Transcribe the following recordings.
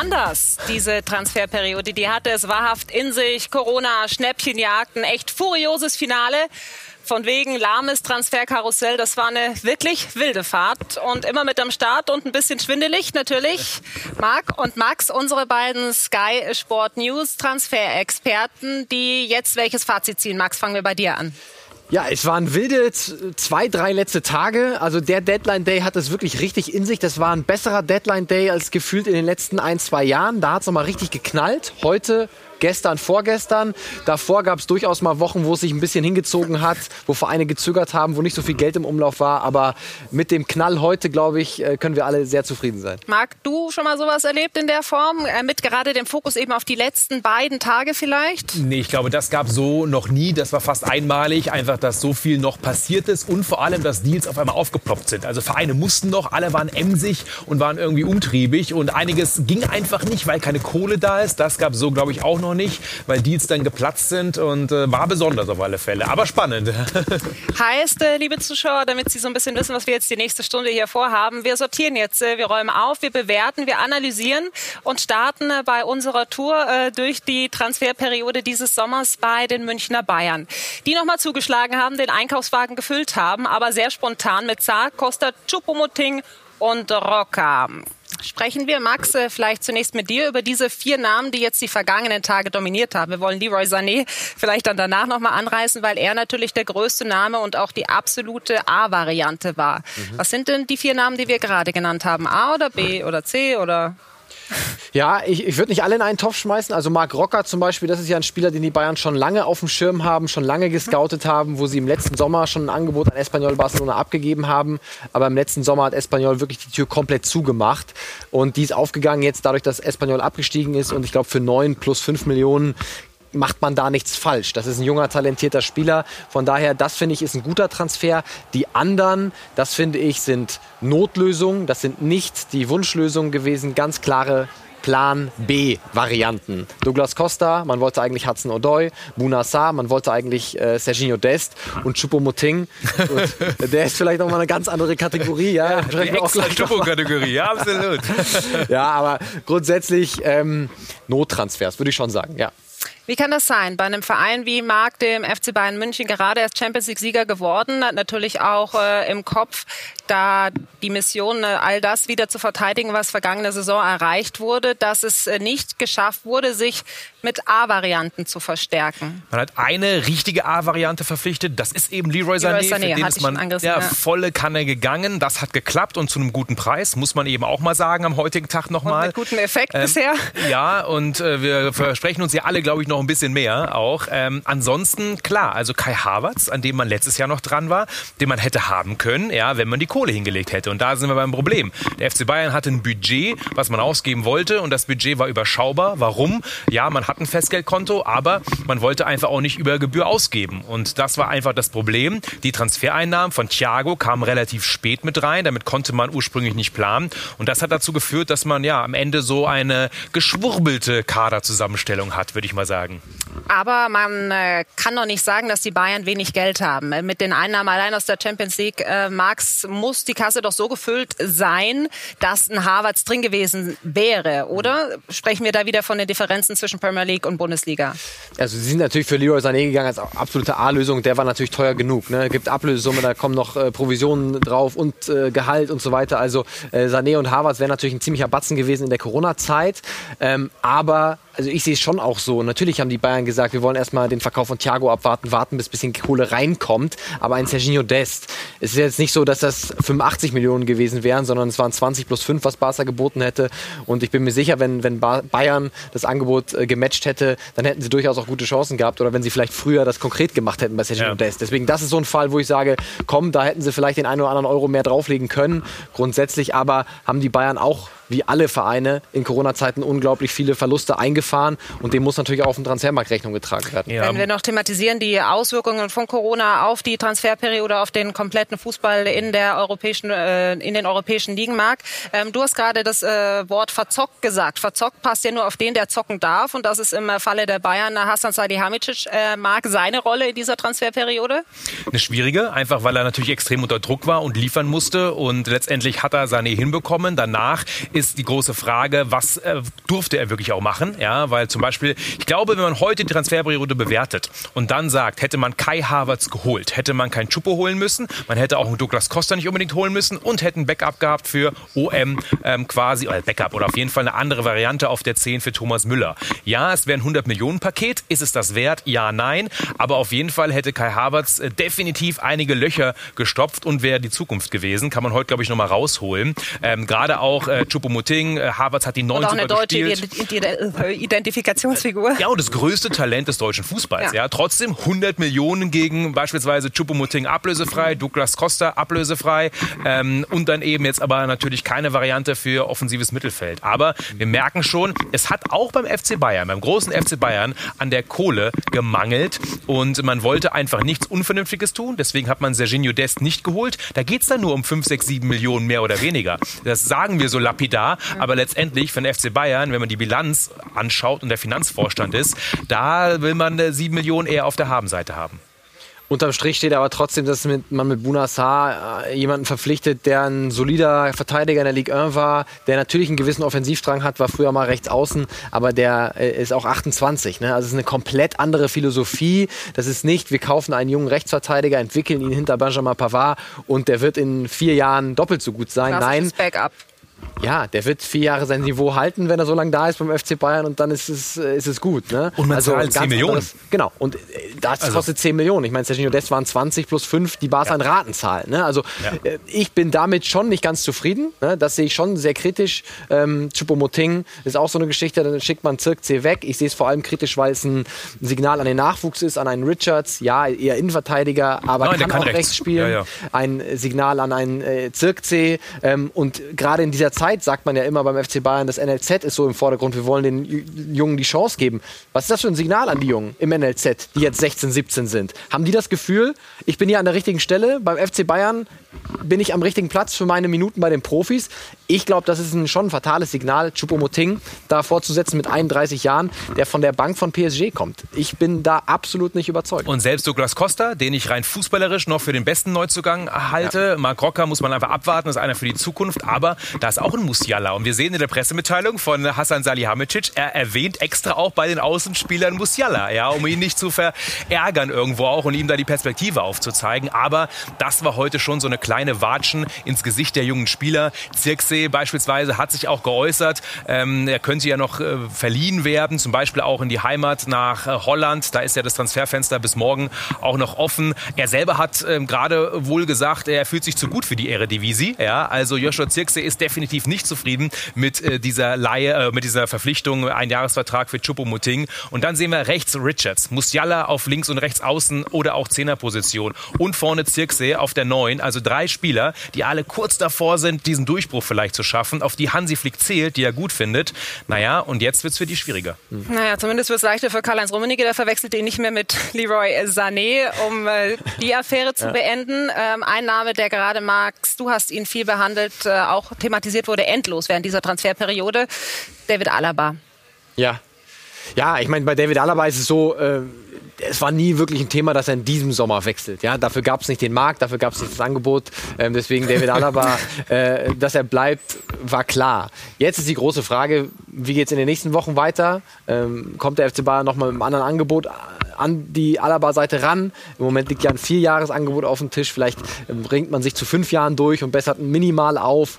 anders, diese Transferperiode. Die hatte es wahrhaft in sich. Corona, Schnäppchenjagden, echt furioses Finale. Von wegen lahmes Transferkarussell, das war eine wirklich wilde Fahrt und immer mit am Start und ein bisschen schwindelig natürlich. Marc und Max, unsere beiden Sky Sport News Transferexperten, die jetzt welches Fazit ziehen. Max, fangen wir bei dir an. Ja, es waren wilde zwei, drei letzte Tage. Also der Deadline Day hat es wirklich richtig in sich. Das war ein besserer Deadline Day als gefühlt in den letzten ein, zwei Jahren. Da hat es nochmal richtig geknallt. Heute gestern, vorgestern. Davor gab es durchaus mal Wochen, wo es sich ein bisschen hingezogen hat, wo Vereine gezögert haben, wo nicht so viel Geld im Umlauf war. Aber mit dem Knall heute, glaube ich, äh, können wir alle sehr zufrieden sein. Marc, du schon mal sowas erlebt in der Form? Äh, mit gerade dem Fokus eben auf die letzten beiden Tage vielleicht? Nee, ich glaube, das gab so noch nie. Das war fast einmalig. Einfach, dass so viel noch passiert ist und vor allem, dass Deals auf einmal aufgeploppt sind. Also Vereine mussten noch, alle waren emsig und waren irgendwie umtriebig und einiges ging einfach nicht, weil keine Kohle da ist. Das gab so, glaube ich, auch noch noch nicht, weil Deals dann geplatzt sind und äh, war besonders auf alle Fälle, aber spannend. heißt, äh, liebe Zuschauer, damit Sie so ein bisschen wissen, was wir jetzt die nächste Stunde hier vorhaben, wir sortieren jetzt, äh, wir räumen auf, wir bewerten, wir analysieren und starten äh, bei unserer Tour äh, durch die Transferperiode dieses Sommers bei den Münchner Bayern, die nochmal zugeschlagen haben, den Einkaufswagen gefüllt haben, aber sehr spontan mit Saar, Costa, Chupomoting und Rocca. Sprechen wir, Max, äh, vielleicht zunächst mit dir über diese vier Namen, die jetzt die vergangenen Tage dominiert haben. Wir wollen Leroy Sané vielleicht dann danach nochmal anreißen, weil er natürlich der größte Name und auch die absolute A-Variante war. Mhm. Was sind denn die vier Namen, die wir gerade genannt haben? A oder B oder C oder? Ja, ich, ich würde nicht alle in einen Topf schmeißen. Also Marc Rocker zum Beispiel, das ist ja ein Spieler, den die Bayern schon lange auf dem Schirm haben, schon lange gescoutet haben, wo sie im letzten Sommer schon ein Angebot an Espanyol Barcelona abgegeben haben. Aber im letzten Sommer hat Espanyol wirklich die Tür komplett zugemacht. Und die ist aufgegangen jetzt dadurch, dass Espanyol abgestiegen ist. Und ich glaube, für 9 plus 5 Millionen macht man da nichts falsch. Das ist ein junger, talentierter Spieler. Von daher, das finde ich, ist ein guter Transfer. Die anderen, das finde ich, sind Notlösungen. Das sind nicht die Wunschlösungen gewesen. Ganz klare Plan B Varianten. Douglas Costa, man wollte eigentlich Hudson O'Doy, Buna Sa, man wollte eigentlich äh, Serginho Dest und Choupo-Moting. der ist vielleicht noch mal eine ganz andere Kategorie, ja. ja die extra Choupo-Kategorie, ja, absolut. ja, aber grundsätzlich ähm, Nottransfers, würde ich schon sagen, ja. Wie kann das sein? Bei einem Verein wie Marc, dem FC Bayern München, gerade erst Champions League-Sieger geworden, natürlich auch äh, im Kopf da die Mission, äh, all das wieder zu verteidigen, was vergangene Saison erreicht wurde, dass es äh, nicht geschafft wurde, sich mit A-Varianten zu verstärken. Man hat eine richtige A-Variante verpflichtet, das ist eben Leroy Sané, Leroy Sané für den ist man ja, ja, volle Kanne gegangen. Das hat geklappt und zu einem guten Preis, muss man eben auch mal sagen, am heutigen Tag nochmal. Mit gutem Effekt ähm, bisher. Ja, und äh, wir versprechen uns ja alle, glaube ich, noch ein bisschen mehr auch. Ähm, ansonsten, klar, also Kai Havertz, an dem man letztes Jahr noch dran war, den man hätte haben können, ja, wenn man die Kohle hingelegt hätte. Und da sind wir beim Problem. Der FC Bayern hatte ein Budget, was man ausgeben wollte und das Budget war überschaubar. Warum? Ja, man hat ein Festgeldkonto, aber man wollte einfach auch nicht über Gebühr ausgeben. Und das war einfach das Problem. Die Transfereinnahmen von Thiago kamen relativ spät mit rein. Damit konnte man ursprünglich nicht planen. Und das hat dazu geführt, dass man ja am Ende so eine geschwurbelte Kaderzusammenstellung hat, würde ich mal sagen sagen. Aber man äh, kann doch nicht sagen, dass die Bayern wenig Geld haben. Äh, mit den Einnahmen allein aus der Champions League, äh, Max, muss die Kasse doch so gefüllt sein, dass ein Harvards drin gewesen wäre, oder? Sprechen wir da wieder von den Differenzen zwischen Premier League und Bundesliga? Also sie sind natürlich für Leroy Sané gegangen als absolute A-Lösung. Der war natürlich teuer genug. Ne? Gibt Ablösesumme, da kommen noch äh, Provisionen drauf und äh, Gehalt und so weiter. Also äh, Sané und Harvards wären natürlich ein ziemlicher Batzen gewesen in der Corona-Zeit. Ähm, aber also ich sehe es schon auch so. Natürlich haben die Bayern gesagt, wir wollen erstmal den Verkauf von Thiago abwarten, warten, bis ein bisschen Kohle reinkommt. Aber ein Serginho Dest, es ist jetzt nicht so, dass das 85 Millionen gewesen wären, sondern es waren 20 plus 5, was Barca geboten hätte. Und ich bin mir sicher, wenn, wenn Bayern das Angebot äh, gematcht hätte, dann hätten sie durchaus auch gute Chancen gehabt. Oder wenn sie vielleicht früher das konkret gemacht hätten bei Serginho ja. Dest. Deswegen, das ist so ein Fall, wo ich sage, komm, da hätten sie vielleicht den einen oder anderen Euro mehr drauflegen können. Grundsätzlich aber haben die Bayern auch wie alle Vereine in Corona-Zeiten unglaublich viele Verluste eingefahren und dem muss natürlich auch auf den Transfermarkt Rechnung getragen werden. Ja. Wenn wir noch thematisieren, die Auswirkungen von Corona auf die Transferperiode, auf den kompletten Fußball in der europäischen, äh, in den europäischen Ligen, Marc. Ähm, du hast gerade das äh, Wort verzockt gesagt. Verzockt passt ja nur auf den, der zocken darf und das ist im Falle der Bayern Hassan Salihamidzic. Äh, Marc, seine Rolle in dieser Transferperiode? Eine schwierige, einfach weil er natürlich extrem unter Druck war und liefern musste und letztendlich hat er seine hinbekommen. Danach ist ist die große Frage, was äh, durfte er wirklich auch machen? Ja, weil zum Beispiel, ich glaube, wenn man heute die Transferperiode bewertet und dann sagt, hätte man Kai Havertz geholt, hätte man keinen Chupo holen müssen, man hätte auch einen Douglas Costa nicht unbedingt holen müssen und hätten Backup gehabt für OM ähm, quasi, oder Backup oder auf jeden Fall eine andere Variante auf der 10 für Thomas Müller. Ja, es wäre ein 100 Millionen Paket. Ist es das wert? Ja, nein. Aber auf jeden Fall hätte Kai Havertz äh, definitiv einige Löcher gestopft und wäre die Zukunft gewesen. Kann man heute, glaube ich, nochmal rausholen. Ähm, Gerade auch äh, Choupo-Moting, äh, Havertz hat die neun Und auch eine deutsche gespielt. Identifikationsfigur. Ja, und das größte Talent des deutschen Fußballs. Ja. ja. Trotzdem 100 Millionen gegen beispielsweise Choupo-Moting ablösefrei, Douglas Costa ablösefrei ähm, und dann eben jetzt aber natürlich keine Variante für offensives Mittelfeld. Aber wir merken schon, es hat auch beim FC Bayern, beim großen FC Bayern, an der Kohle gemangelt und man wollte einfach nichts Unvernünftiges tun. Deswegen hat man Serginho Dest nicht geholt. Da geht es dann nur um 5, 6, 7 Millionen mehr oder weniger. Das sagen wir so lapidar, aber letztendlich für den FC Bayern, wenn man die Bilanz anschaut und der Finanzvorstand ist, da will man 7 Millionen eher auf der Habenseite haben. Unterm Strich steht aber trotzdem, dass man mit Bunassar äh, jemanden verpflichtet, der ein solider Verteidiger in der Ligue 1 war, der natürlich einen gewissen Offensivdrang hat, war früher mal rechts außen, aber der äh, ist auch 28. Ne? Also es ist eine komplett andere Philosophie. Das ist nicht, wir kaufen einen jungen Rechtsverteidiger, entwickeln ihn hinter Benjamin Pavard und der wird in vier Jahren doppelt so gut sein. Nein, Backup ja, der wird vier Jahre sein Niveau halten, wenn er so lange da ist beim FC Bayern und dann ist es, äh, ist es gut. Ne? Und man also zahlt 10 Millionen. Anderes, genau, und äh, das also. kostet 10 Millionen. Ich meine, Sergio Dest waren 20 plus 5, die Barca ja. in Ratenzahl. Ne? Also ja. Äh, ich bin damit schon nicht ganz zufrieden. Ne? Das sehe ich schon sehr kritisch. Ähm, Chupomoting ist auch so eine Geschichte, dann schickt man Zirk C weg. Ich sehe es vor allem kritisch, weil es ein Signal an den Nachwuchs ist, an einen Richards. Ja, eher Innenverteidiger, aber Nein, kann, kann, auch rechts, rechts spielen. Ja, ein Signal an einen äh, Zirk C. Ähm, und gerade in dieser Zeit sagt man ja immer beim FC Bayern, das NLZ ist so im Vordergrund. Wir wollen den Jungen die Chance geben. Was ist das für ein Signal an die Jungen im NLZ, die jetzt 16, 17 sind? Haben die das Gefühl, ich bin hier an der richtigen Stelle beim FC Bayern? Bin ich am richtigen Platz für meine Minuten bei den Profis? Ich glaube, das ist ein, schon ein fatales Signal, Choupo-Moting da vorzusetzen mit 31 Jahren, der von der Bank von PSG kommt. Ich bin da absolut nicht überzeugt. Und selbst Douglas Costa, den ich rein fußballerisch noch für den besten Neuzugang halte, ja. Marc Rocker muss man einfach abwarten, ist einer für die Zukunft, aber da ist auch ein Musiala. Und wir sehen in der Pressemitteilung von Hassan Salihamidzic, er erwähnt extra auch bei den Außenspielern Musiala, ja, um ihn nicht zu verärgern irgendwo auch und ihm da die Perspektive aufzuzeigen. Aber das war heute schon so eine kleine Watschen ins Gesicht der jungen Spieler. Zirkse beispielsweise hat sich auch geäußert, ähm, er könnte ja noch äh, verliehen werden, zum Beispiel auch in die Heimat nach äh, Holland. Da ist ja das Transferfenster bis morgen auch noch offen. Er selber hat ähm, gerade wohl gesagt, er fühlt sich zu gut für die Eredivisie. Ja, also Joshua Zirkse ist definitiv nicht zufrieden mit äh, dieser Laie, äh, mit dieser Verpflichtung, ein Jahresvertrag für Chupomoting. Und dann sehen wir rechts Richards, Musiala auf links und rechts außen oder auch Zehnerposition und vorne Zirkse auf der neuen. Also drei Spieler, die alle kurz davor sind, diesen Durchbruch vielleicht zu schaffen, auf die Hansi Flick zählt, die er gut findet. Naja, und jetzt wird es für die schwieriger. Mhm. Naja, zumindest wird es leichter für Karl-Heinz Rummenigge. Der verwechselt ihn nicht mehr mit Leroy Sané, um äh, die Affäre zu ja. beenden. Ähm, ein Name, der gerade, Max, du hast ihn viel behandelt, äh, auch thematisiert wurde, endlos während dieser Transferperiode. David Alaba. Ja. Ja, ich meine, bei David Alaba ist es so, äh, es war nie wirklich ein Thema, dass er in diesem Sommer wechselt. Ja, dafür gab es nicht den Markt, dafür gab es nicht das Angebot. Ähm, deswegen David Alaba, äh, dass er bleibt, war klar. Jetzt ist die große Frage, wie geht es in den nächsten Wochen weiter? Ähm, kommt der FC Bayern nochmal mit einem anderen Angebot an die Alaba-Seite ran? Im Moment liegt ja ein Vierjahresangebot auf dem Tisch. Vielleicht ähm, bringt man sich zu fünf Jahren durch und bessert minimal auf.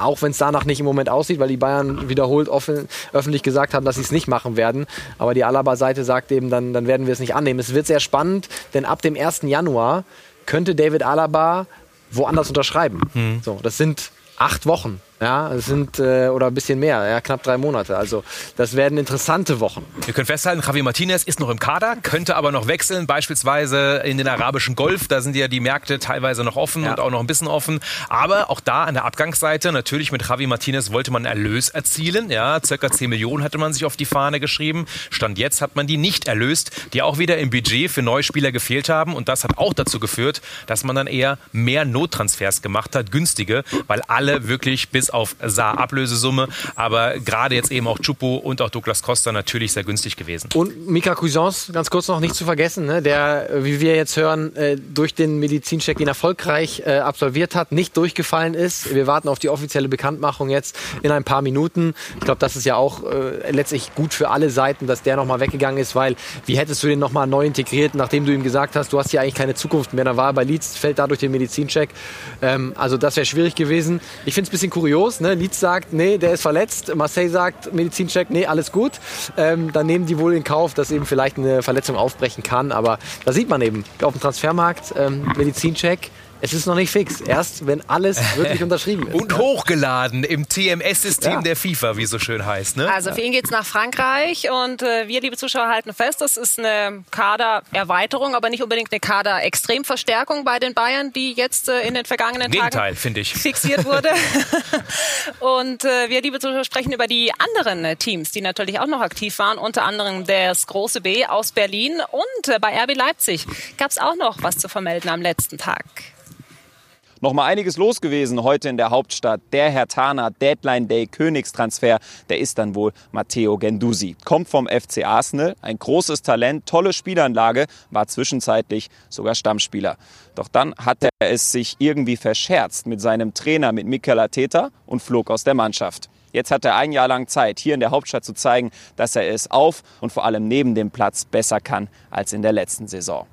Auch wenn es danach nicht im Moment aussieht, weil die Bayern wiederholt offen, öffentlich gesagt haben, dass sie es nicht machen werden. Aber die Alaba-Seite sagt eben, dann, dann werden wir es nicht annehmen. Es wird sehr spannend, denn ab dem 1. Januar könnte David Alaba woanders unterschreiben. Hm. So, das sind acht Wochen. Ja, es sind äh, oder ein bisschen mehr, ja, knapp drei Monate. Also das werden interessante Wochen. Wir können festhalten, Javi Martinez ist noch im Kader, könnte aber noch wechseln, beispielsweise in den arabischen Golf. Da sind ja die Märkte teilweise noch offen ja. und auch noch ein bisschen offen. Aber auch da an der Abgangsseite, natürlich mit Javi Martinez wollte man Erlös erzielen. Ja, circa 10 Millionen hatte man sich auf die Fahne geschrieben. Stand jetzt hat man die nicht erlöst, die auch wieder im Budget für neue Spieler gefehlt haben. Und das hat auch dazu geführt, dass man dann eher mehr Nottransfers gemacht hat, günstige, weil alle wirklich bis auf Saar Ablösesumme. Aber gerade jetzt eben auch Chupo und auch Douglas Costa natürlich sehr günstig gewesen. Und Mika Cuisance, ganz kurz noch nicht zu vergessen, ne, der, wie wir jetzt hören, äh, durch den Medizincheck ihn erfolgreich äh, absolviert hat, nicht durchgefallen ist. Wir warten auf die offizielle Bekanntmachung jetzt in ein paar Minuten. Ich glaube, das ist ja auch äh, letztlich gut für alle Seiten, dass der nochmal weggegangen ist, weil wie hättest du den nochmal neu integriert, nachdem du ihm gesagt hast, du hast hier eigentlich keine Zukunft mehr. Da war er bei Leeds, fällt dadurch den Medizincheck. Ähm, also das wäre schwierig gewesen. Ich finde es ein bisschen kurios. Ne? Leeds sagt, nee, der ist verletzt. Marseille sagt, Medizincheck, nee, alles gut. Ähm, dann nehmen die wohl in Kauf, dass eben vielleicht eine Verletzung aufbrechen kann. Aber da sieht man eben auf dem Transfermarkt, ähm, Medizincheck, es ist noch nicht fix. Erst, wenn alles wirklich unterschrieben ist. Und hochgeladen im TMS-System ja. der FIFA, wie so schön heißt. Ne? Also für ihn geht es nach Frankreich und äh, wir, liebe Zuschauer, halten fest, das ist eine Kadererweiterung, aber nicht unbedingt eine Kaderextremverstärkung bei den Bayern, die jetzt äh, in den vergangenen Gegenteil, Tagen ich. fixiert wurde. und äh, wir, liebe Zuschauer, sprechen über die anderen äh, Teams, die natürlich auch noch aktiv waren, unter anderem das große B aus Berlin und äh, bei RB Leipzig gab es auch noch was zu vermelden am letzten Tag noch mal einiges los gewesen heute in der Hauptstadt. Der Herr Tana Deadline Day Königstransfer, der ist dann wohl Matteo Gendusi. Kommt vom FC Arsenal, ein großes Talent, tolle Spielanlage, war zwischenzeitlich sogar Stammspieler. Doch dann hat er es sich irgendwie verscherzt mit seinem Trainer, mit Mikel Arteta und flog aus der Mannschaft. Jetzt hat er ein Jahr lang Zeit, hier in der Hauptstadt zu zeigen, dass er es auf und vor allem neben dem Platz besser kann als in der letzten Saison.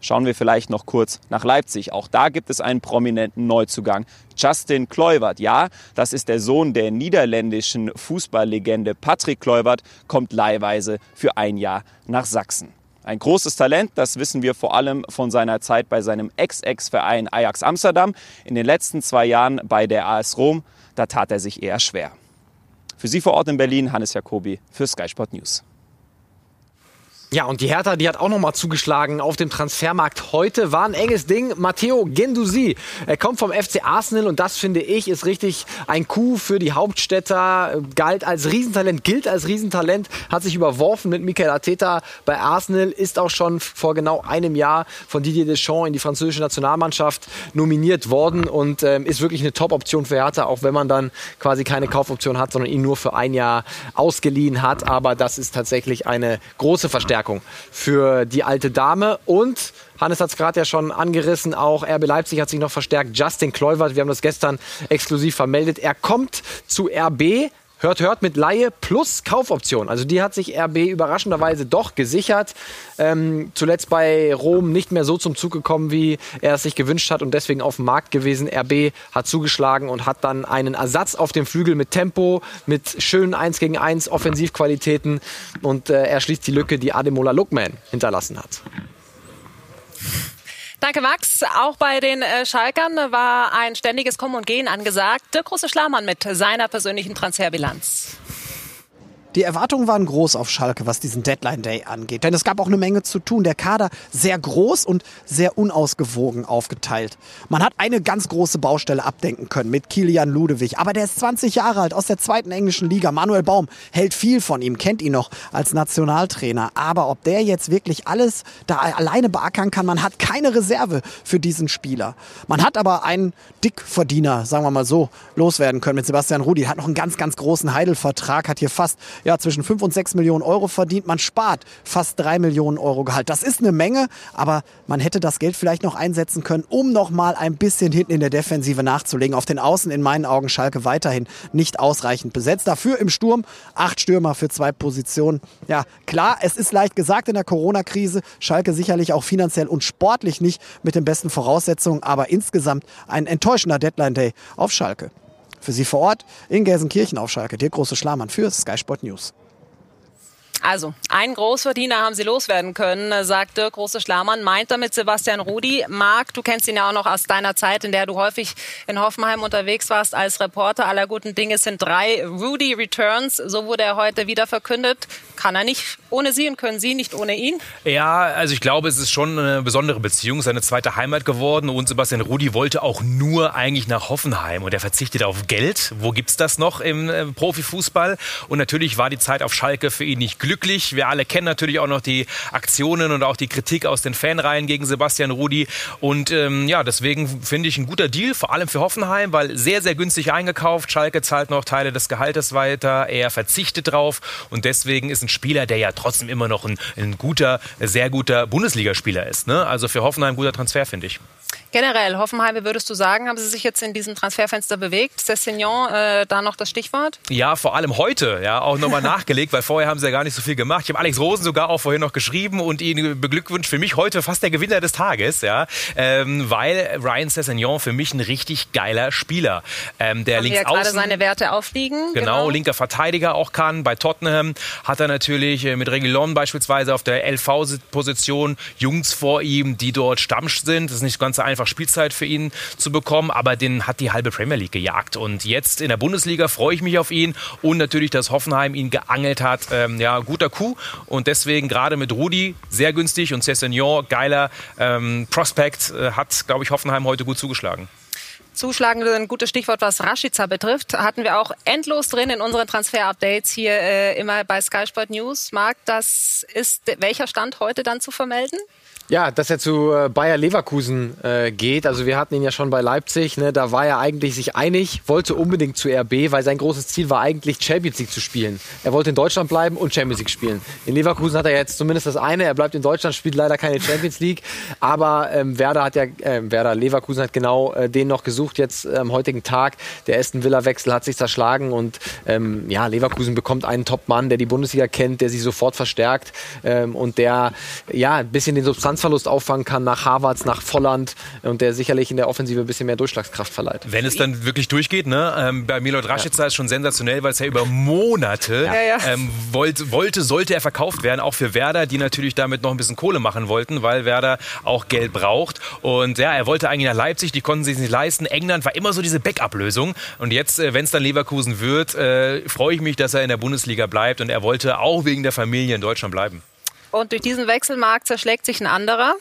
Schauen wir vielleicht noch kurz nach Leipzig. Auch da gibt es einen prominenten Neuzugang. Justin Kluivert. Ja, das ist der Sohn der niederländischen Fußballlegende Patrick Kluivert, kommt leihweise für ein Jahr nach Sachsen. Ein großes Talent, das wissen wir vor allem von seiner Zeit bei seinem Ex-Ex-Verein Ajax Amsterdam. In den letzten zwei Jahren bei der AS Rom, da tat er sich eher schwer. Für Sie vor Ort in Berlin, Hannes Jacobi für Sky Sport News. Ja, und die Hertha, die hat auch nochmal zugeschlagen auf dem Transfermarkt heute. War ein enges Ding. Matteo Gendusi, er kommt vom FC Arsenal und das finde ich ist richtig ein Coup für die Hauptstädter. Galt als Riesentalent, gilt als Riesentalent, hat sich überworfen mit Michael Arteta bei Arsenal, ist auch schon vor genau einem Jahr von Didier Deschamps in die französische Nationalmannschaft nominiert worden und ähm, ist wirklich eine Top-Option für Hertha, auch wenn man dann quasi keine Kaufoption hat, sondern ihn nur für ein Jahr ausgeliehen hat. Aber das ist tatsächlich eine große Verstärkung Verstärkung für die alte Dame. Und Hannes hat es gerade ja schon angerissen, auch RB Leipzig hat sich noch verstärkt. Justin Kluivert, wir haben das gestern exklusiv vermeldet. Er kommt zu RB hört, hört mit Laie plus Kaufoption. Also die hat sich RB überraschenderweise doch gesichert. Ähm, zuletzt bei Rom nicht mehr so zum Zug gekommen, wie er es sich gewünscht hat und deswegen auf dem Markt gewesen. RB hat zugeschlagen und hat dann einen Ersatz auf dem Flügel mit Tempo, mit schönen 1 gegen 1 Offensivqualitäten und äh, er schließt die Lücke, die Ademola Lookman hinterlassen hat. Danke, Max. Auch bei den äh, Schalkern war ein ständiges Kommen und Gehen angesagt. Der große Schlamann mit seiner persönlichen Transferbilanz. Die Erwartungen waren groß auf Schalke, was diesen Deadline Day angeht. Denn es gab auch eine Menge zu tun. Der Kader sehr groß und sehr unausgewogen aufgeteilt. Man hat eine ganz große Baustelle abdenken können mit Kilian Ludewig. Aber der ist 20 Jahre alt aus der zweiten englischen Liga. Manuel Baum hält viel von ihm, kennt ihn noch als Nationaltrainer. Aber ob der jetzt wirklich alles da alleine beackern kann, man hat keine Reserve für diesen Spieler. Man hat aber einen Dickverdiener, sagen wir mal so, loswerden können mit Sebastian Rudi. Hat noch einen ganz, ganz großen Heidelvertrag, hat hier fast ja, zwischen 5 und 6 Millionen Euro verdient. Man spart fast 3 Millionen Euro Gehalt. Das ist eine Menge, aber man hätte das Geld vielleicht noch einsetzen können, um noch mal ein bisschen hinten in der Defensive nachzulegen. Auf den Außen in meinen Augen Schalke weiterhin nicht ausreichend besetzt. Dafür im Sturm acht Stürmer für zwei Positionen. Ja, klar, es ist leicht gesagt in der Corona-Krise. Schalke sicherlich auch finanziell und sportlich nicht mit den besten Voraussetzungen, aber insgesamt ein enttäuschender Deadline-Day auf Schalke. Für Sie vor Ort in Gelsenkirchen auf Schalke, der große Schlamann für Sky Sport News. Also, einen Großverdiener haben sie loswerden können, sagt Dirk Große Schlamann. Meint damit Sebastian Rudi. Marc, du kennst ihn ja auch noch aus deiner Zeit, in der du häufig in Hoffenheim unterwegs warst als Reporter. Aller guten Dinge sind drei Rudi Returns. So wurde er heute wieder verkündet. Kann er nicht ohne sie und können sie nicht ohne ihn? Ja, also ich glaube, es ist schon eine besondere Beziehung, seine zweite Heimat geworden. Und Sebastian Rudi wollte auch nur eigentlich nach Hoffenheim. Und er verzichtet auf Geld. Wo gibt's das noch im äh, Profifußball? Und natürlich war die Zeit auf Schalke für ihn nicht glücklich glücklich. Wir alle kennen natürlich auch noch die Aktionen und auch die Kritik aus den Fanreihen gegen Sebastian Rudi. Und ähm, ja, deswegen finde ich ein guter Deal, vor allem für Hoffenheim, weil sehr, sehr günstig eingekauft. Schalke zahlt noch Teile des Gehaltes weiter. Er verzichtet drauf. Und deswegen ist ein Spieler, der ja trotzdem immer noch ein, ein guter, sehr guter Bundesligaspieler ist. Ne? Also für Hoffenheim ein guter Transfer, finde ich. Generell, Hoffenheim, wie würdest du sagen, haben sie sich jetzt in diesem Transferfenster bewegt? Cessignon, äh, da noch das Stichwort? Ja, vor allem heute, ja, auch nochmal nachgelegt, weil vorher haben sie ja gar nicht so viel gemacht. Ich habe Alex Rosen sogar auch vorhin noch geschrieben und ihn beglückwünscht. Für mich heute fast der Gewinner des Tages, ja, ähm, weil Ryan Cessignon für mich ein richtig geiler Spieler. Ähm, der haben links gerade seine Werte aufliegen. Genau, genau, linker Verteidiger auch kann. Bei Tottenham hat er natürlich äh, mit Reguilon beispielsweise auf der LV-Position Jungs vor ihm, die dort Stamm sind. Das ist nicht ganz einfach Spielzeit für ihn zu bekommen, aber den hat die halbe Premier League gejagt. Und jetzt in der Bundesliga freue ich mich auf ihn und natürlich, dass Hoffenheim ihn geangelt hat. Ähm, ja, guter Coup und deswegen gerade mit Rudi sehr günstig und Cessignon, geiler ähm, Prospect, äh, hat, glaube ich, Hoffenheim heute gut zugeschlagen. Zuschlagen ein gutes Stichwort, was Rashica betrifft. Hatten wir auch endlos drin in unseren Transfer-Updates hier äh, immer bei Sky Sport News. Marc, das ist welcher Stand heute dann zu vermelden? Ja, dass er zu äh, Bayer Leverkusen äh, geht. Also wir hatten ihn ja schon bei Leipzig. Ne? Da war er eigentlich sich einig, wollte unbedingt zu RB, weil sein großes Ziel war eigentlich Champions League zu spielen. Er wollte in Deutschland bleiben und Champions League spielen. In Leverkusen hat er jetzt zumindest das eine. Er bleibt in Deutschland, spielt leider keine Champions League. Aber ähm, Werder hat ja, äh, Werder Leverkusen hat genau äh, den noch gesucht jetzt am heutigen Tag. Der Aston Villa Wechsel hat sich zerschlagen und ähm, ja, Leverkusen bekommt einen Top-Mann, der die Bundesliga kennt, der sie sofort verstärkt ähm, und der ja ein bisschen den Substanz Distanzverlust auffangen kann nach Harvards, nach Volland und der sicherlich in der Offensive ein bisschen mehr Durchschlagskraft verleiht. Wenn es dann wirklich durchgeht, ne? Ähm, bei Milot Rashica ja. ist schon sensationell, weil es ja über Monate ja. Ähm, wollte, wollte, sollte er verkauft werden, auch für Werder, die natürlich damit noch ein bisschen Kohle machen wollten, weil Werder auch Geld braucht. Und ja, er wollte eigentlich nach Leipzig, die konnten sich nicht leisten. England war immer so diese Backup-Lösung. Und jetzt, äh, wenn es dann Leverkusen wird, äh, freue ich mich, dass er in der Bundesliga bleibt. Und er wollte auch wegen der Familie in Deutschland bleiben. Und durch diesen Wechselmarkt zerschlägt sich ein anderer.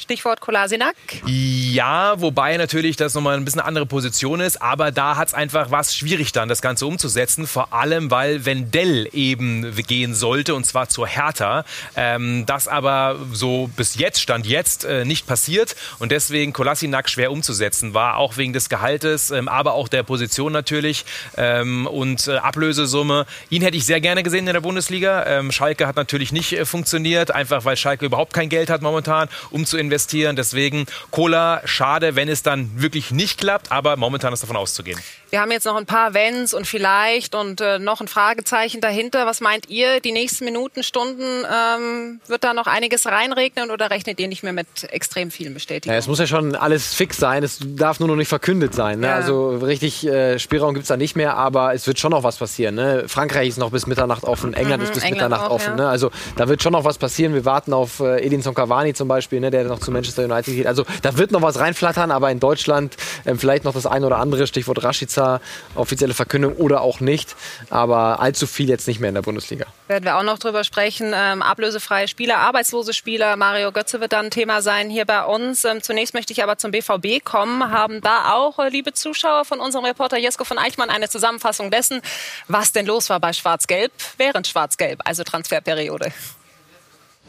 Stichwort Kolasinac. Ja, wobei natürlich das nochmal ein bisschen andere Position ist, aber da hat es einfach was schwierig dann, das Ganze umzusetzen. Vor allem, weil Wendell eben gehen sollte und zwar zur Hertha. Ähm, das aber so bis jetzt, Stand jetzt, äh, nicht passiert und deswegen Kolasinac schwer umzusetzen war, auch wegen des Gehaltes, ähm, aber auch der Position natürlich ähm, und äh, Ablösesumme. Ihn hätte ich sehr gerne gesehen in der Bundesliga. Ähm, Schalke hat natürlich nicht äh, funktioniert, einfach weil Schalke überhaupt kein Geld hat momentan, um zu investieren investieren. Deswegen Cola, schade, wenn es dann wirklich nicht klappt, aber momentan ist davon auszugehen. Wir haben jetzt noch ein paar Wenns und vielleicht und äh, noch ein Fragezeichen dahinter. Was meint ihr, die nächsten Minuten, Stunden, ähm, wird da noch einiges reinregnen oder rechnet ihr nicht mehr mit extrem vielen Bestätigungen? Ja, es muss ja schon alles fix sein, es darf nur noch nicht verkündet sein. Ne? Ja. Also richtig äh, Spielraum gibt es da nicht mehr, aber es wird schon noch was passieren. Ne? Frankreich ist noch bis Mitternacht offen, England mhm, ist bis England Mitternacht auch, offen. Ja. Ne? Also da wird schon noch was passieren. Wir warten auf äh, Edinson Cavani zum Beispiel, ne? der noch zu Manchester United geht. Also da wird noch was reinflattern, aber in Deutschland ähm, vielleicht noch das ein oder andere, Stichwort Rashica Barca, offizielle Verkündung oder auch nicht. Aber allzu viel jetzt nicht mehr in der Bundesliga. Werden wir auch noch drüber sprechen. Ähm, ablösefreie Spieler, arbeitslose Spieler. Mario Götze wird dann ein Thema sein hier bei uns. Ähm, zunächst möchte ich aber zum BVB kommen. Haben da auch, äh, liebe Zuschauer, von unserem Reporter Jesko von Eichmann eine Zusammenfassung dessen, was denn los war bei Schwarz-Gelb während Schwarz-Gelb, also Transferperiode.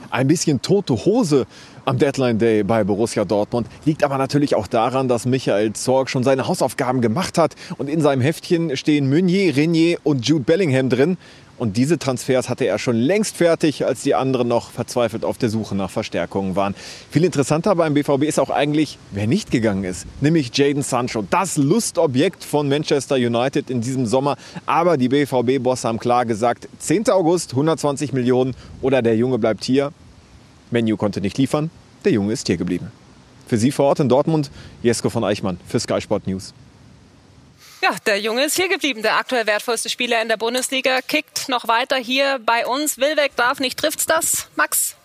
Ein bisschen tote Hose am Deadline Day bei Borussia Dortmund. Liegt aber natürlich auch daran, dass Michael Zorg schon seine Hausaufgaben gemacht hat. Und in seinem Heftchen stehen Meunier, Renier und Jude Bellingham drin. Und diese Transfers hatte er schon längst fertig, als die anderen noch verzweifelt auf der Suche nach Verstärkungen waren. Viel interessanter beim BVB ist auch eigentlich, wer nicht gegangen ist, nämlich Jaden Sancho. Das Lustobjekt von Manchester United in diesem Sommer. Aber die BVB-Bosse haben klar gesagt, 10. August 120 Millionen oder der Junge bleibt hier. Menu konnte nicht liefern, der Junge ist hier geblieben. Für Sie vor Ort in Dortmund, Jesko von Eichmann für Sky Sport News. Ja, der Junge ist hier geblieben, der aktuell wertvollste Spieler in der Bundesliga, kickt noch weiter hier bei uns. Wilweg darf nicht, trifft's das, Max?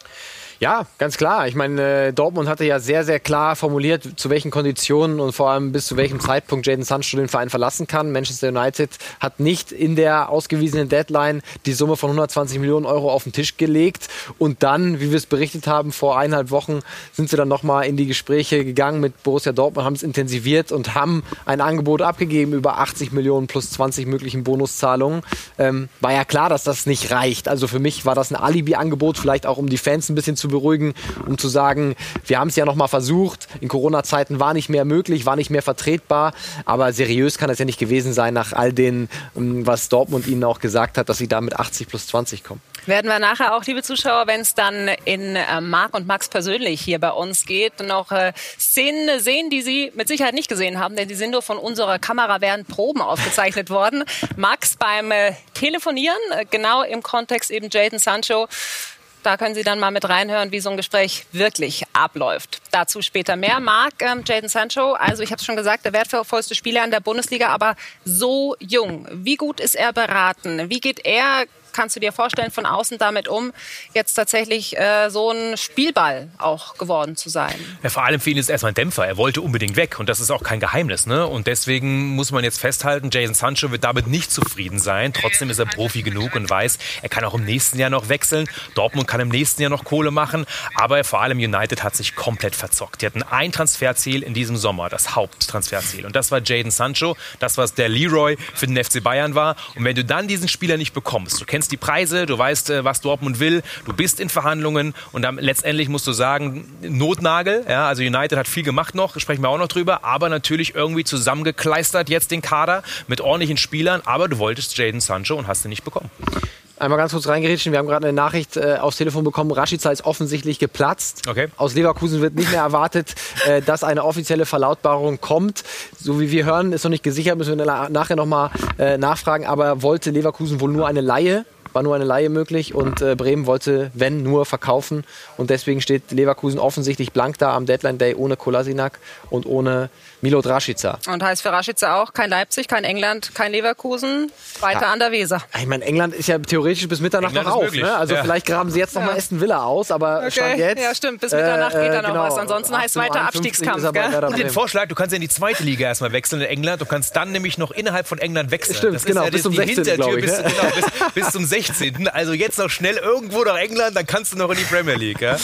Ja, ganz klar. Ich meine, äh, Dortmund hatte ja sehr, sehr klar formuliert, zu welchen Konditionen und vor allem bis zu welchem Zeitpunkt Jaden Sancho den Verein verlassen kann. Manchester United hat nicht in der ausgewiesenen Deadline die Summe von 120 Millionen Euro auf den Tisch gelegt. Und dann, wie wir es berichtet haben, vor eineinhalb Wochen sind sie dann nochmal in die Gespräche gegangen mit Borussia Dortmund, haben es intensiviert und haben ein Angebot abgegeben über 80 Millionen plus 20 möglichen Bonuszahlungen. Ähm, war ja klar, dass das nicht reicht. Also für mich war das ein Alibi-Angebot, vielleicht auch um die Fans ein bisschen zu zu beruhigen, um zu sagen, wir haben es ja noch mal versucht. In Corona-Zeiten war nicht mehr möglich, war nicht mehr vertretbar. Aber seriös kann es ja nicht gewesen sein nach all dem, ähm, was Dortmund ihnen auch gesagt hat, dass sie da mit 80 plus 20 kommen. Werden wir nachher auch, liebe Zuschauer, wenn es dann in äh, Marc und Max persönlich hier bei uns geht, noch äh, Szenen sehen, die Sie mit Sicherheit nicht gesehen haben, denn die sind nur von unserer Kamera während Proben aufgezeichnet worden. Max beim äh, Telefonieren, äh, genau im Kontext eben Jaden Sancho, da können Sie dann mal mit reinhören, wie so ein Gespräch wirklich abläuft. Dazu später mehr. Marc, ähm, Jaden Sancho, also ich habe es schon gesagt, der wertvollste Spieler in der Bundesliga, aber so jung. Wie gut ist er beraten? Wie geht er kannst du dir vorstellen, von außen damit um, jetzt tatsächlich äh, so ein Spielball auch geworden zu sein? Ja, vor allem für ihn ist erstmal ein Dämpfer. Er wollte unbedingt weg und das ist auch kein Geheimnis. Ne? Und deswegen muss man jetzt festhalten, Jason Sancho wird damit nicht zufrieden sein. Trotzdem ist er Profi genug und weiß, er kann auch im nächsten Jahr noch wechseln. Dortmund kann im nächsten Jahr noch Kohle machen. Aber vor allem United hat sich komplett verzockt. Die hatten ein Transferziel in diesem Sommer, das Haupttransferziel. Und das war Jaden Sancho. Das, was der Leroy für den FC Bayern war. Und wenn du dann diesen Spieler nicht bekommst, du kennst kennst die Preise, du weißt, äh, was Dortmund will, du bist in Verhandlungen und dann letztendlich musst du sagen, Notnagel, ja, also United hat viel gemacht noch, sprechen wir auch noch drüber, aber natürlich irgendwie zusammengekleistert jetzt den Kader mit ordentlichen Spielern, aber du wolltest Jaden Sancho und hast ihn nicht bekommen. Einmal ganz kurz reingerätschen. Wir haben gerade eine Nachricht äh, aufs Telefon bekommen. Rashica ist offensichtlich geplatzt. Okay. Aus Leverkusen wird nicht mehr erwartet, äh, dass eine offizielle Verlautbarung kommt. So wie wir hören, ist noch nicht gesichert, müssen wir nachher nochmal äh, nachfragen. Aber wollte Leverkusen wohl nur eine Laie war nur eine Laie möglich und äh, Bremen wollte, wenn, nur verkaufen. Und deswegen steht Leverkusen offensichtlich blank da am Deadline Day ohne Kolasinac und ohne Milo Draschica. Und heißt für Rashica auch kein Leipzig, kein England, kein Leverkusen, weiter ja. an der Weser. Ich meine, England ist ja theoretisch bis Mitternacht England noch auf. Ne? Also ja. vielleicht graben sie jetzt noch ja. mal Aston Villa aus, aber okay. Stand jetzt. Ja, stimmt, bis Mitternacht äh, geht da noch genau. was. Ansonsten heißt es weiter Abstiegskampf. Und den Vorschlag, du kannst ja in die zweite Liga erstmal wechseln in England. Du kannst dann nämlich noch innerhalb von England wechseln. Stimmt, das genau, ja bis zum 16. Hintertür ich, bis, ne? genau, bis, bis, zum 16. Also jetzt noch schnell irgendwo nach England, dann kannst du noch in die Premier League. Ja?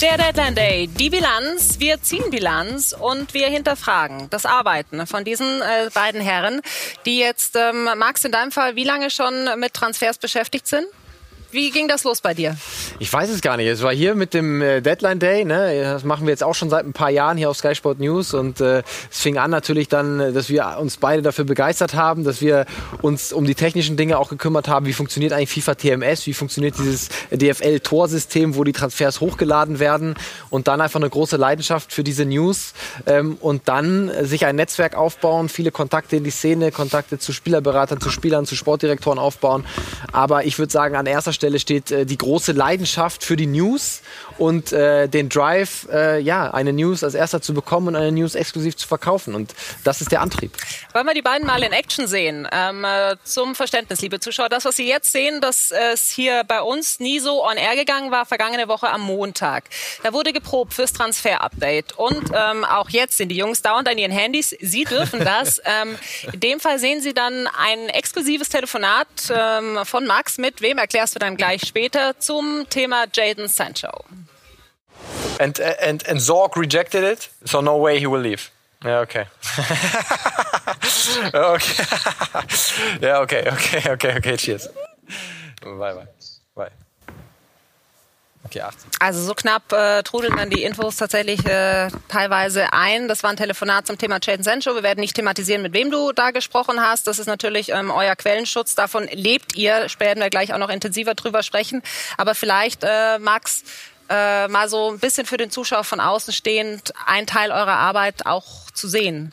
Der Deadline Day, die Bilanz, wir ziehen Bilanz und wir hinterfragen das Arbeiten von diesen äh, beiden Herren, die jetzt, ähm, Max, in deinem Fall, wie lange schon mit Transfers beschäftigt sind? Wie ging das los bei dir? Ich weiß es gar nicht. Es war hier mit dem äh, Deadline Day. Ne? Das machen wir jetzt auch schon seit ein paar Jahren hier auf Sky Sport News. Und äh, es fing an natürlich dann, äh, dass wir uns beide dafür begeistert haben, dass wir uns um die technischen Dinge auch gekümmert haben. Wie funktioniert eigentlich FIFA TMS? Wie funktioniert dieses DFL-Torsystem, wo die Transfers hochgeladen werden? Und dann einfach eine große Leidenschaft für diese News. Ähm, und dann sich ein Netzwerk aufbauen, viele Kontakte in die Szene, Kontakte zu Spielerberatern, zu Spielern, zu Sportdirektoren aufbauen. Aber ich würde sagen, an erster Stelle Stelle steht äh, die große Leidenschaft für die News und äh, den Drive, äh, ja, eine News als erster zu bekommen und eine News exklusiv zu verkaufen. Und das ist der Antrieb. Wollen wir die beiden mal in Action sehen? Ähm, äh, zum Verständnis, liebe Zuschauer. Das, was Sie jetzt sehen, dass es hier bei uns nie so on air gegangen war, vergangene Woche am Montag. Da wurde geprobt fürs Transfer-Update. Und ähm, auch jetzt sind die Jungs dauernd an ihren Handys. Sie dürfen das. ähm, in dem Fall sehen Sie dann ein exklusives Telefonat ähm, von Max mit, wem erklärst du dann gleich später, zum Thema Jaden Sancho. And, and, and Zorg rejected it, so no way he will leave. Yeah, okay. okay. yeah, okay, okay, okay, okay, cheers. Bye. Bye. Okay, 18. Also so knapp äh, trudeln dann die Infos tatsächlich äh, teilweise ein. Das war ein Telefonat zum Thema Jaden Sancho. Wir werden nicht thematisieren, mit wem du da gesprochen hast. Das ist natürlich ähm, euer Quellenschutz. Davon lebt ihr. Werden wir gleich auch noch intensiver drüber sprechen. Aber vielleicht, äh, Max, äh, mal so ein bisschen für den Zuschauer von außen stehend, ein Teil eurer Arbeit auch zu sehen.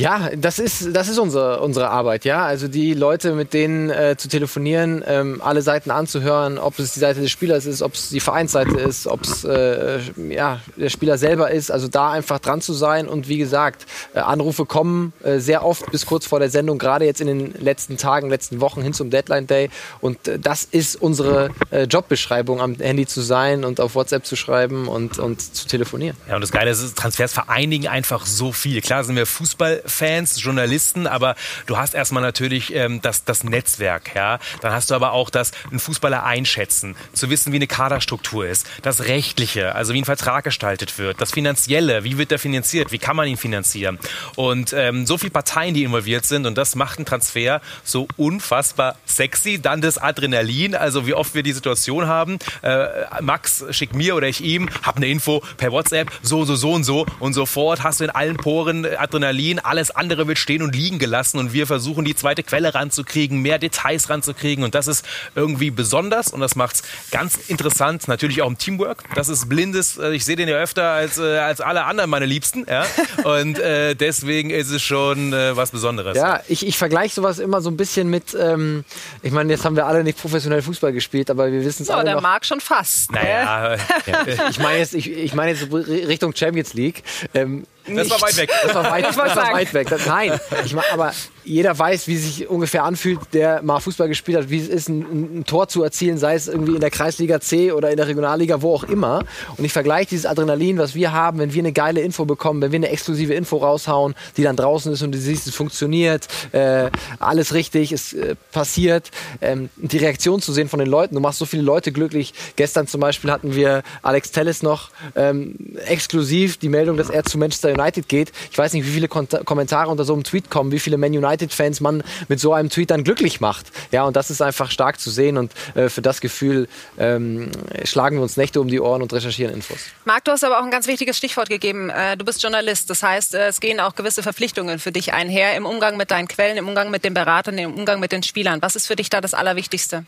Ja, das ist, das ist unsere, unsere Arbeit, ja. Also die Leute, mit denen äh, zu telefonieren, ähm, alle Seiten anzuhören, ob es die Seite des Spielers ist, ob es die Vereinsseite ist, ob es äh, ja, der Spieler selber ist. Also da einfach dran zu sein und wie gesagt, äh, Anrufe kommen äh, sehr oft bis kurz vor der Sendung, gerade jetzt in den letzten Tagen, letzten Wochen hin zum Deadline Day. Und äh, das ist unsere äh, Jobbeschreibung, am Handy zu sein und auf WhatsApp zu schreiben und, und zu telefonieren. Ja, und das Geile ist, Transfers vereinigen einfach so viel. Klar sind wir Fußballfans, Journalisten, aber du hast erstmal natürlich ähm, das, das Netzwerk, ja. Dann hast du aber auch das, einen Fußballer einschätzen, zu wissen, wie eine Kaderstruktur ist, das Rechtliche, also wie ein Vertrag gestaltet wird, das Finanzielle, wie wird der finanziert, wie kann man ihn finanzieren. Und ähm, so viele Parteien, die involviert sind und das macht einen Transfer so unfassbar sexy. Dann das Adrenalin, also wie oft wir die Situation haben, äh, Max schickt mir oder ich ihm, hab eine Info per WhatsApp, so, so, so und so und sofort hast du in allen Poren Adrenalin, alles andere wird stehen und liegen gelassen und wir versuchen die zweite Quelle ranzukriegen, mehr Details ranzukriegen und das ist irgendwie besonders und das macht's ganz interessant, natürlich auch im Teamwork. Das ist blindes, äh, ich sehe den ja öfter als, äh, als alle anderen meine Liebsten, ja. Und äh, deswegen ist es schon äh, was Besonderes. Ja, ich, ich vergleiche sowas immer so ein bisschen mit, ähm, ich meine, jetzt haben wir alle nicht professionell Fußball gespielt, aber wir wissen es Ja, alle der noch. mag schon fast. ne? Naja, Ich meine jetzt, ich, ich meine jetzt Richtung Champions League. Ähm, das war weit weg. Das war weit, das war weit weg. Das, nein, ich aber jeder weiß, wie sich ungefähr anfühlt, der mal Fußball gespielt hat, wie es ist, ein, ein Tor zu erzielen, sei es irgendwie in der Kreisliga C oder in der Regionalliga, wo auch immer. Und ich vergleiche dieses Adrenalin, was wir haben, wenn wir eine geile Info bekommen, wenn wir eine exklusive Info raushauen, die dann draußen ist und du siehst, es funktioniert, äh, alles richtig, es äh, passiert, ähm, die Reaktion zu sehen von den Leuten. Du machst so viele Leute glücklich. Gestern zum Beispiel hatten wir Alex Telles noch ähm, exklusiv die Meldung, dass er zu Manchester United geht. Ich weiß nicht, wie viele Kont Kommentare unter so einem Tweet kommen, wie viele Man United-Fans man mit so einem Tweet dann glücklich macht. Ja, und das ist einfach stark zu sehen und äh, für das Gefühl ähm, schlagen wir uns Nächte um die Ohren und recherchieren Infos. Marc, du hast aber auch ein ganz wichtiges Stichwort gegeben. Äh, Du bist Journalist. Das heißt, äh, es gehen auch gewisse Verpflichtungen für dich einher im Umgang mit deinen Quellen, im Umgang mit den Beratern, im Umgang mit den Spielern. Was ist für dich da das Allerwichtigste?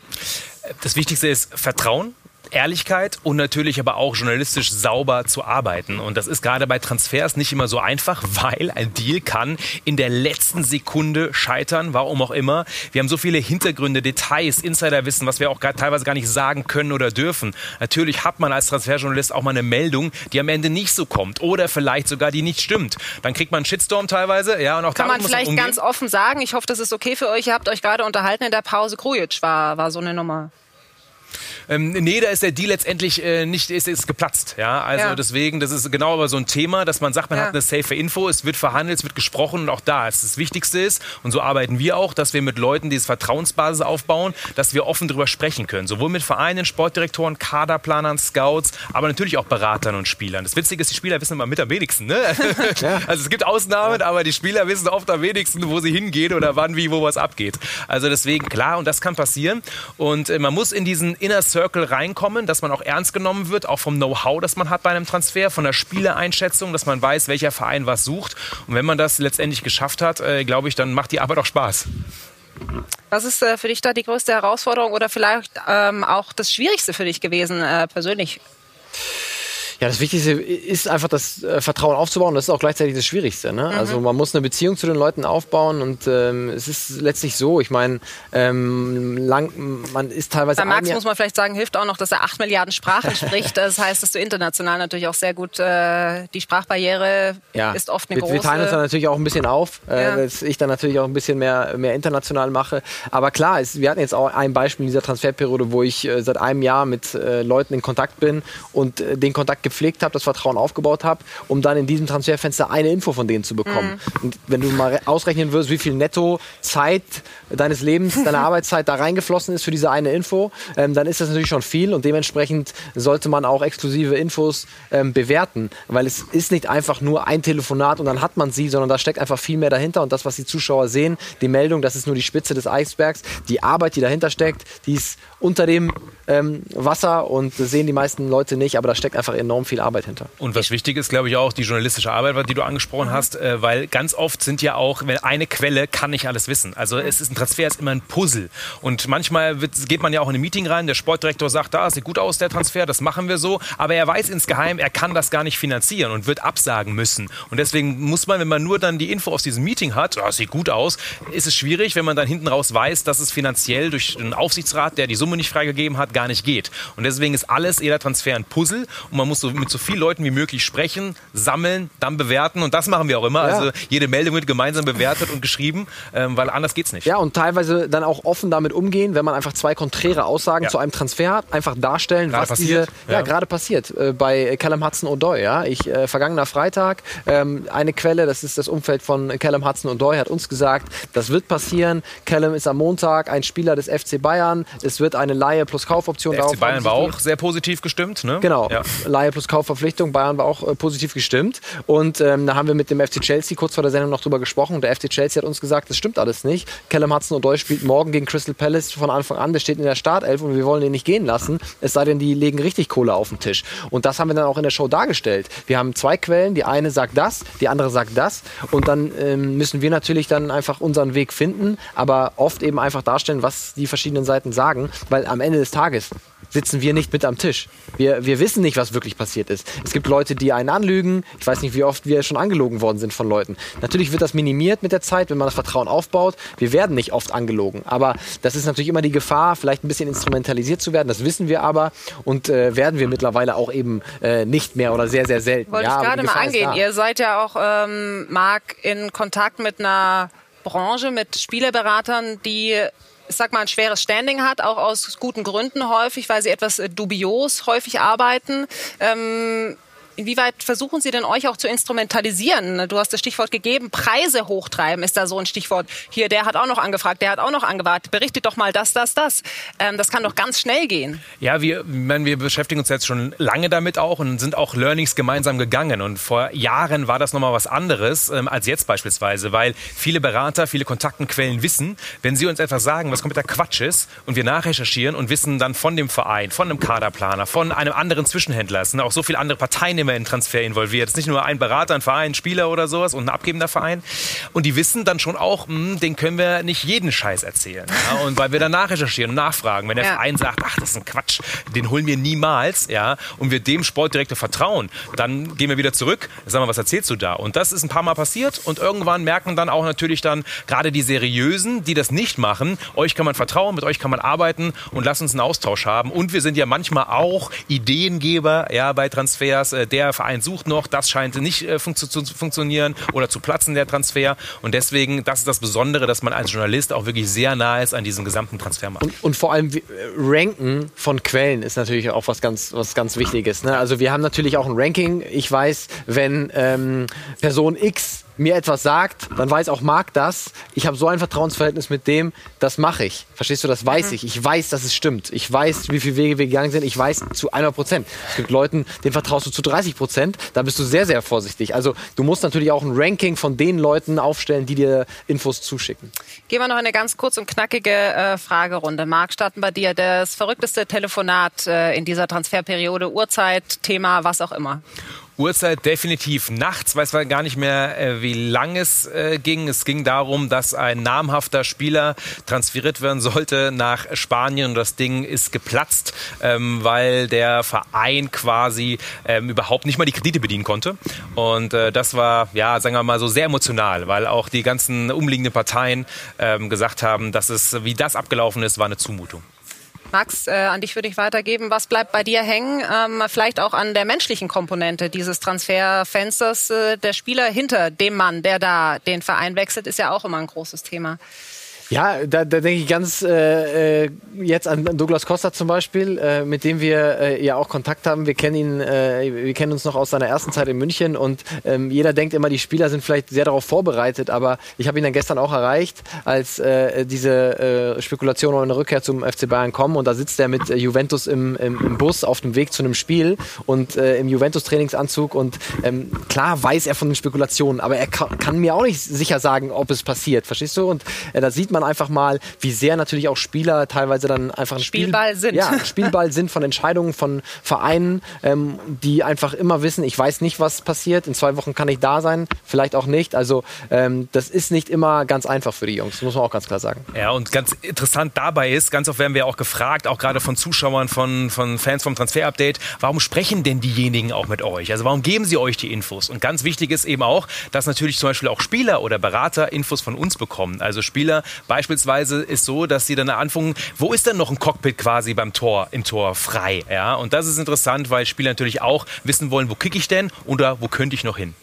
Das Wichtigste ist Vertrauen. Ehrlichkeit und natürlich aber auch journalistisch sauber zu arbeiten. Und das ist gerade bei Transfers nicht immer so einfach, weil ein Deal kann in der letzten Sekunde scheitern, warum auch immer. Wir haben so viele Hintergründe, Details, Insiderwissen, was wir auch gar, teilweise gar nicht sagen können oder dürfen. Natürlich hat man als Transferjournalist auch mal eine Meldung, die am Ende nicht so kommt oder vielleicht sogar die nicht stimmt. Dann kriegt man einen Shitstorm teilweise. Ja, und auch Kann man vielleicht umgehen. ganz offen sagen, ich hoffe, das ist okay für euch. Ihr habt euch gerade unterhalten in der Pause. Krujic war, war so eine Nummer. Ähm, nee, da ist der Deal letztendlich äh, nicht, ist, ist geplatzt. Ja, also Ja. deswegen, das ist genau aber so ein Thema, dass man sagt, man Ja. hat eine safe Info, es wird verhandelt, es wird gesprochen und auch da ist das Wichtigste ist und so arbeiten wir auch, dass wir mit Leuten diese Vertrauensbasis aufbauen, dass wir offen darüber sprechen können, sowohl mit Vereinen, Sportdirektoren, Kaderplanern, Scouts, aber natürlich auch Beratern und Spielern. Das Witzige ist, die Spieler wissen immer mit am wenigsten. Ne? Also es gibt Ausnahmen, aber die Spieler wissen oft am wenigsten, wo sie hingehen oder wann, wie, wo was abgeht. Also deswegen klar und das kann passieren und äh, man muss in diesen Inner Circle reinkommen, dass man auch ernst genommen wird, auch vom Know-how, das man hat bei einem Transfer, von der Spielereinschätzung, dass man weiß, welcher Verein was sucht. Und wenn man das letztendlich geschafft hat, äh, glaube ich, dann macht die Arbeit auch Spaß. Was ist äh, für dich da die größte Herausforderung oder vielleicht ähm, auch das Schwierigste für dich gewesen äh, persönlich? Ja, das Wichtigste ist einfach das äh, Vertrauen aufzubauen. Das ist auch gleichzeitig das Schwierigste. Ne? Mhm. Also man muss eine Beziehung zu den Leuten aufbauen und ähm, es ist letztlich so. Ich meine, ähm, lang, man ist teilweise Bei Max muss man vielleicht sagen, hilft auch noch, dass er acht Milliarden Sprachen spricht. Das heißt, dass du international natürlich auch sehr gut äh, die Sprachbarriere ist oft eine wir, große. wir teilen uns dann natürlich auch ein bisschen auf, Ja. äh, dass ich dann natürlich auch ein bisschen mehr, mehr international mache. Aber klar, es, wir hatten jetzt auch ein Beispiel in dieser Transferperiode, wo ich äh, seit einem Jahr mit äh, Leuten in Kontakt bin und äh, den Kontakt gepflegt habe, das Vertrauen aufgebaut habe, um dann in diesem Transferfenster eine Info von denen zu bekommen. Und wenn du mal re- ausrechnen würdest, wie viel netto Zeit deines Lebens, deiner Arbeitszeit da reingeflossen ist für diese eine Info, ähm, dann ist das natürlich schon viel und dementsprechend sollte man auch exklusive Infos ähm, bewerten, weil es ist nicht einfach nur ein Telefonat und dann hat man sie, sondern da steckt einfach viel mehr dahinter und das, was die Zuschauer sehen, die Meldung, das ist nur die Spitze des Eisbergs, die Arbeit, die dahinter steckt, die ist unter dem ähm, Wasser und sehen die meisten Leute nicht, aber da steckt einfach enorm enorm viel Arbeit hinter. Und was wichtig ist, glaube ich, auch die journalistische Arbeit, die du angesprochen mhm. hast, äh, weil ganz oft sind ja auch, wenn eine Quelle kann nicht alles wissen. Also es ist ein Transfer ist immer ein Puzzle. Und manchmal wird, geht man ja auch in ein Meeting rein, der Sportdirektor sagt, da sieht gut aus der Transfer, das machen wir so, aber er weiß insgeheim, er kann das gar nicht finanzieren und wird absagen müssen. Und deswegen muss man, wenn man nur dann die Info aus diesem Meeting hat, das sieht gut aus, ist es schwierig, wenn man dann hinten raus weiß, dass es finanziell durch den Aufsichtsrat, der die Summe nicht freigegeben hat, gar nicht geht. Und deswegen ist alles, jeder Transfer ein Puzzle und man muss so mit so vielen Leuten wie möglich sprechen, sammeln, dann bewerten und das machen wir auch immer. Ja. Also jede Meldung wird gemeinsam bewertet und geschrieben, ähm, weil anders geht es nicht. Ja, und teilweise dann auch offen damit umgehen, wenn man einfach zwei konträre Aussagen ja. zu einem Transfer hat, einfach darstellen, gerade was passiert. diese ja, gerade passiert äh, bei Callum Hudson O'Doy. Ja, ich äh, vergangener Freitag ähm, eine Quelle, das ist das Umfeld von Callum Hudson O'Doy, hat uns gesagt, das wird passieren. Callum ist am Montag ein Spieler des FC Bayern. Es wird eine Laie plus Kaufoption. Der FC Bayern war auch sehr positiv gestimmt. Ne? Genau, ja. Laie plus Kaufverpflichtung. Bayern war auch äh, positiv gestimmt. Und ähm, da haben wir mit dem FC Chelsea kurz vor der Sendung noch drüber gesprochen. Der FC Chelsea hat uns gesagt, das stimmt alles nicht. Callum Hudson O'Doy spielt morgen gegen Crystal Palace von Anfang an. Der steht in der Startelf und wir wollen ihn nicht gehen lassen. Es sei denn, die legen richtig Kohle auf den Tisch. Und das haben wir dann auch in der Show dargestellt. Wir haben zwei Quellen. Die eine sagt das, die andere sagt das. Und dann ähm, müssen wir natürlich dann einfach unseren Weg finden, aber oft eben einfach darstellen, was die verschiedenen Seiten sagen, weil am Ende des Tages sitzen wir nicht mit am Tisch. Wir, wir wissen nicht, was wirklich passiert ist. Es gibt Leute, die einen anlügen. Ich weiß nicht, wie oft wir schon angelogen worden sind von Leuten. Natürlich wird das minimiert mit der Zeit, wenn man das Vertrauen aufbaut. Wir werden nicht oft angelogen. Aber das ist natürlich immer die Gefahr, vielleicht ein bisschen instrumentalisiert zu werden. Das wissen wir aber und äh, werden wir mittlerweile auch eben äh, nicht mehr oder sehr, sehr selten. Wollte ja, ich gerade mal angehen. Ihr seid ja auch, ähm, Marc, in Kontakt mit einer Branche, mit Spielerberatern, die ich sag mal, ein schweres Standing hat, auch aus guten Gründen häufig, weil sie etwas äh, dubios häufig arbeiten. Ähm, Inwieweit versuchen Sie denn euch auch zu instrumentalisieren? Du hast das Stichwort gegeben, Preise hochtreiben ist da so ein Stichwort. Hier, der hat auch noch angefragt, der hat auch noch angewartet. Berichtet doch mal das, das, das. Ähm, das kann doch ganz schnell gehen. Ja, wir, meine, wir beschäftigen uns jetzt schon lange damit auch und sind auch Learnings gemeinsam gegangen. Und vor Jahren war das nochmal was anderes ähm, als jetzt beispielsweise, weil viele Berater, viele Kontaktenquellen wissen, wenn sie uns etwas sagen, was kompletter Quatsch ist und wir nachrecherchieren und wissen dann von dem Verein, von einem Kaderplaner, von einem anderen Zwischenhändler, es sind auch so viele andere Parteien immer in Transfer involviert. Es ist nicht nur ein Berater, ein Verein, ein Spieler oder sowas und ein abgebender Verein. Und die wissen dann schon auch, mh, hm, den können wir nicht jeden Scheiß erzählen. Ja? Und weil wir dann nachrecherchieren und nachfragen. Wenn der ja. Verein sagt, ach, das ist ein Quatsch, den holen wir niemals, ja, und wir dem Sportdirektor vertrauen, dann gehen wir wieder zurück. Sag mal, was erzählst du da? Und das ist ein paar Mal passiert und irgendwann merken dann auch natürlich dann gerade die Seriösen, die das nicht machen, euch kann man vertrauen, mit euch kann man arbeiten und lasst uns einen Austausch haben. Und wir sind ja manchmal auch Ideengeber, ja, bei Transfers, äh, der Verein sucht noch, das scheint nicht äh, funktio zu funktionieren oder zu platzen, der Transfer. Und deswegen, das ist das Besondere, dass man als Journalist auch wirklich sehr nah ist an diesem gesamten Transfermarkt. Und, und vor allem äh, Ranken von Quellen ist natürlich auch was ganz, was ganz Wichtiges. Ne? Also wir haben natürlich auch ein Ranking. Ich weiß, wenn ähm, Person X mir etwas sagt, dann weiß auch Marc das. Ich habe so ein Vertrauensverhältnis mit dem, das mache ich. Verstehst du, das weiß mhm. ich. Ich weiß, dass es stimmt. Ich weiß, wie viele Wege wir gegangen sind. Ich weiß zu 100 Prozent. Es gibt Leuten, denen vertraust du zu 30 Prozent. Da bist du sehr, sehr vorsichtig. Also du musst natürlich auch ein Ranking von den Leuten aufstellen, die dir Infos zuschicken. Gehen wir noch eine ganz kurz und knackige äh, Fragerunde. Marc, starten bei dir. Das verrückteste Telefonat äh, in dieser Transferperiode, Uhrzeit, Thema, was auch immer. Uhrzeit definitiv nachts, weiß man gar nicht mehr, äh, wie lang es äh, ging. Es ging darum, dass ein namhafter Spieler transferiert werden sollte nach Spanien und das Ding ist geplatzt, ähm, weil der Verein quasi ähm, überhaupt nicht mal die Kredite bedienen konnte. Und äh, das war, ja, sagen wir mal so sehr emotional, weil auch die ganzen umliegenden Parteien ähm, gesagt haben, dass es, wie das abgelaufen ist, war eine Zumutung. Max, äh, an dich würde ich weitergeben. Was bleibt bei dir hängen? Ähm, vielleicht auch an der menschlichen Komponente dieses Transferfensters. Äh, der Spieler hinter dem Mann, der da den Verein wechselt, ist ja auch immer ein großes Thema. Ja, da, da denke ich ganz äh, äh, jetzt an Douglas Costa zum Beispiel, äh, mit dem wir äh, ja auch Kontakt haben. Wir kennen ihn, äh, wir kennen uns noch aus seiner ersten Zeit in München und ähm, jeder denkt immer, die Spieler sind vielleicht sehr darauf vorbereitet, aber ich habe ihn dann gestern auch erreicht, als äh, diese Spekulationen um eine Rückkehr zum FC Bayern kommen und da sitzt er mit Juventus im, im, im Bus auf dem Weg zu einem Spiel und im Juventus-Trainingsanzug und ähm, klar weiß er von den Spekulationen, aber er kann, kann, mir auch nicht sicher sagen, ob es passiert, verstehst du? Und da sieht man einfach mal, wie sehr natürlich auch Spieler teilweise dann einfach ein Spielball Spiel, sind. Ja, Spielball sind von Entscheidungen von Vereinen, ähm, die einfach immer wissen, ich weiß nicht, was passiert. In zwei Wochen kann ich da sein, vielleicht auch nicht. Also ähm, das ist nicht immer ganz einfach für die Jungs, muss man auch ganz klar sagen. Ja, und ganz interessant dabei ist, ganz oft werden wir auch gefragt, auch gerade von Zuschauern, von, von Fans vom Transfer-Update, warum sprechen denn diejenigen auch mit euch? Also warum geben sie euch die Infos? Und ganz wichtig ist eben auch, dass natürlich zum Beispiel auch Spieler oder Berater Infos von uns bekommen. Also Spieler beispielsweise ist so, dass sie dann anfangen, wo ist denn noch ein Cockpit quasi beim Tor, im Tor frei? Ja, und das ist interessant, weil Spieler natürlich auch wissen wollen, wo kicke ich denn oder wo könnte ich noch hin?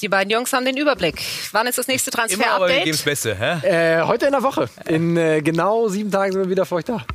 Die beiden Jungs haben den Überblick. Wann ist das nächste Immer aber wir geben das Transfer-Update? Beste. Hä? Äh, heute in der Woche. In äh, genau sieben Tagen sind wir wieder für euch da.